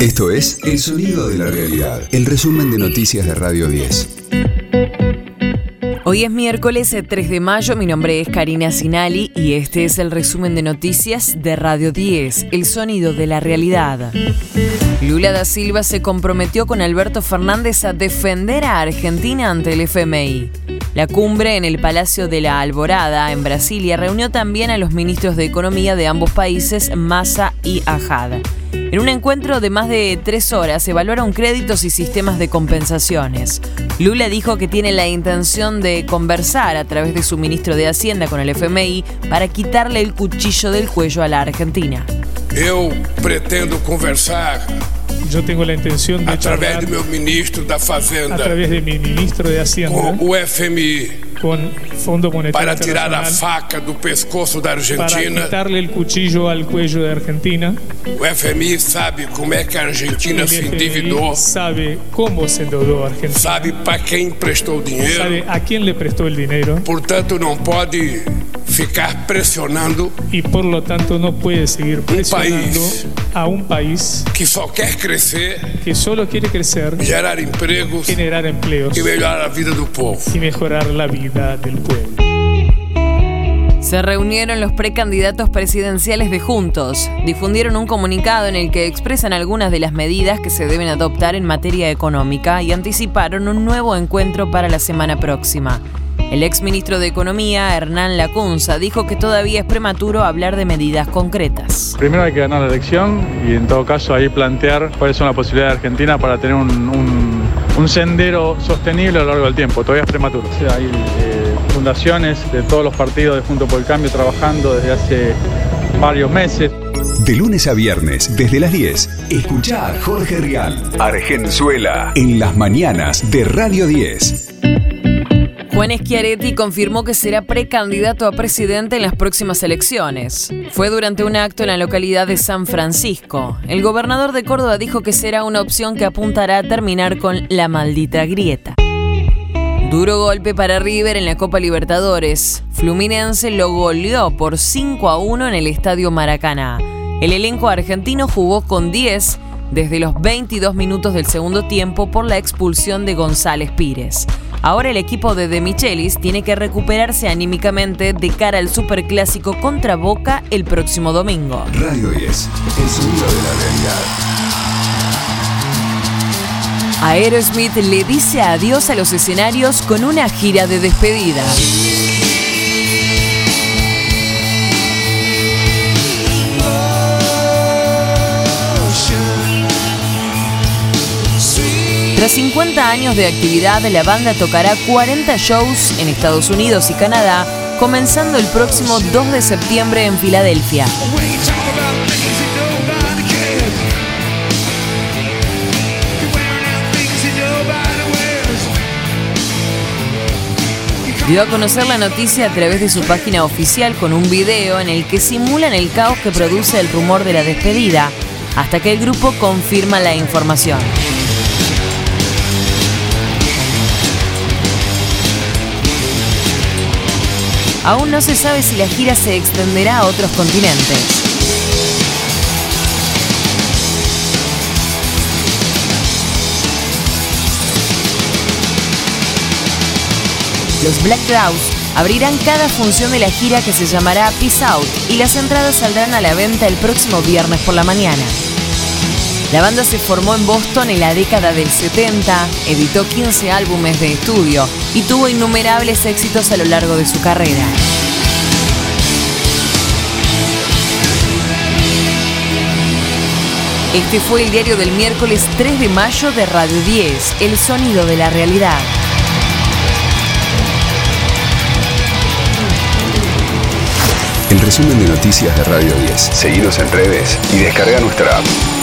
Esto es El Sonido de la Realidad, el resumen de noticias de Radio 10. Hoy es miércoles 3 de mayo, mi nombre es Karina Sinali y este es el resumen de noticias de Radio 10, El Sonido de la Realidad. Lula da Silva se comprometió con Alberto Fernández a defender a Argentina ante el FMI. La cumbre en el Palacio de la Alborada, en Brasilia, reunió también a los ministros de Economía de ambos países, Massa y Ajad. En un encuentro de más de tres horas evaluaron créditos y sistemas de compensaciones. Lula dijo que tiene la intención de conversar a través de su ministro de Hacienda con el FMI para quitarle el cuchillo del cuello a la Argentina. Yo pretendo conversar yo tengo la intención de através de mi ministro da Fazenda, a través de mi ministro de Hacienda, con o FMI, con Fondo Monetario para tirar a faca do pescoço da Argentina. Para quitarle el cuchillo al cuello de Argentina. O FMI sabe como é que a Argentina se endividou. Sabe cómo se endeudou a Argentina. Sabe para quem emprestou dinheiro. Sabe a quién le prestó el dinero. Portanto, não pode ficar pressionando. Y por lo tanto no puede seguir presionando país a un país que só quer crescer, que solo quiere crecer, gerar empregos, generar empleos y melhorar a vida do povo. Y mejorar la vida del pueblo. Se reunieron los precandidatos presidenciales de Juntos. Difundieron un comunicado en el que expresan algunas de las medidas que se deben adoptar en materia económica y anticiparon un nuevo encuentro para la semana próxima. El exministro de Economía, Hernán Lacunza, dijo que todavía es prematuro hablar de medidas concretas. Primero hay que ganar la elección y en todo caso ahí plantear cuáles son las posibilidades de Argentina para tener un, sendero sostenible a lo largo del tiempo. Todavía es prematuro. hay eh, fundaciones de todos los partidos de Junto por el Cambio trabajando desde hace varios meses. De lunes a viernes, desde las 10, escucha a Jorge Rial, Argenzuela, en las mañanas de Radio 10. Juan Schiaretti confirmó que será precandidato a presidente en las próximas elecciones. Fue durante un acto en la localidad de San Francisco. El gobernador de Córdoba dijo que será una opción que apuntará a terminar con la maldita grieta. Duro golpe para River en la Copa Libertadores. Fluminense lo goleó por 5 a 1 en el Estadio Maracaná. El elenco argentino jugó con 10 desde los 22 minutos del segundo tiempo por la expulsión de González Pires. Ahora el equipo de De Michelis tiene que recuperarse anímicamente de cara al superclásico contra Boca el próximo domingo. Radio 10, el sonido de la realidad. Aerosmith le dice adiós a los escenarios con una gira de despedida. Tras 50 años de actividad, la banda tocará 40 shows en Estados Unidos y Canadá, comenzando el próximo 2 de septiembre en Filadelfia. Dio a conocer la noticia a través de su página oficial con un video en el que simulan el caos que produce el rumor de la despedida, hasta que el grupo confirma la información. Aún no se sabe si la gira se extenderá a otros continentes. Los Black Crowes abrirán cada función de la gira que se llamará Peace Out y las entradas saldrán a la venta el próximo viernes por la mañana. La banda se formó en Boston en la década del 70, editó 15 álbumes de estudio y tuvo innumerables éxitos a lo largo de su carrera. Este fue el diario del miércoles 3 de mayo de Radio 10, El Sonido de la Realidad. El resumen de noticias de Radio 10. Seguimos en redes y descarga nuestra app.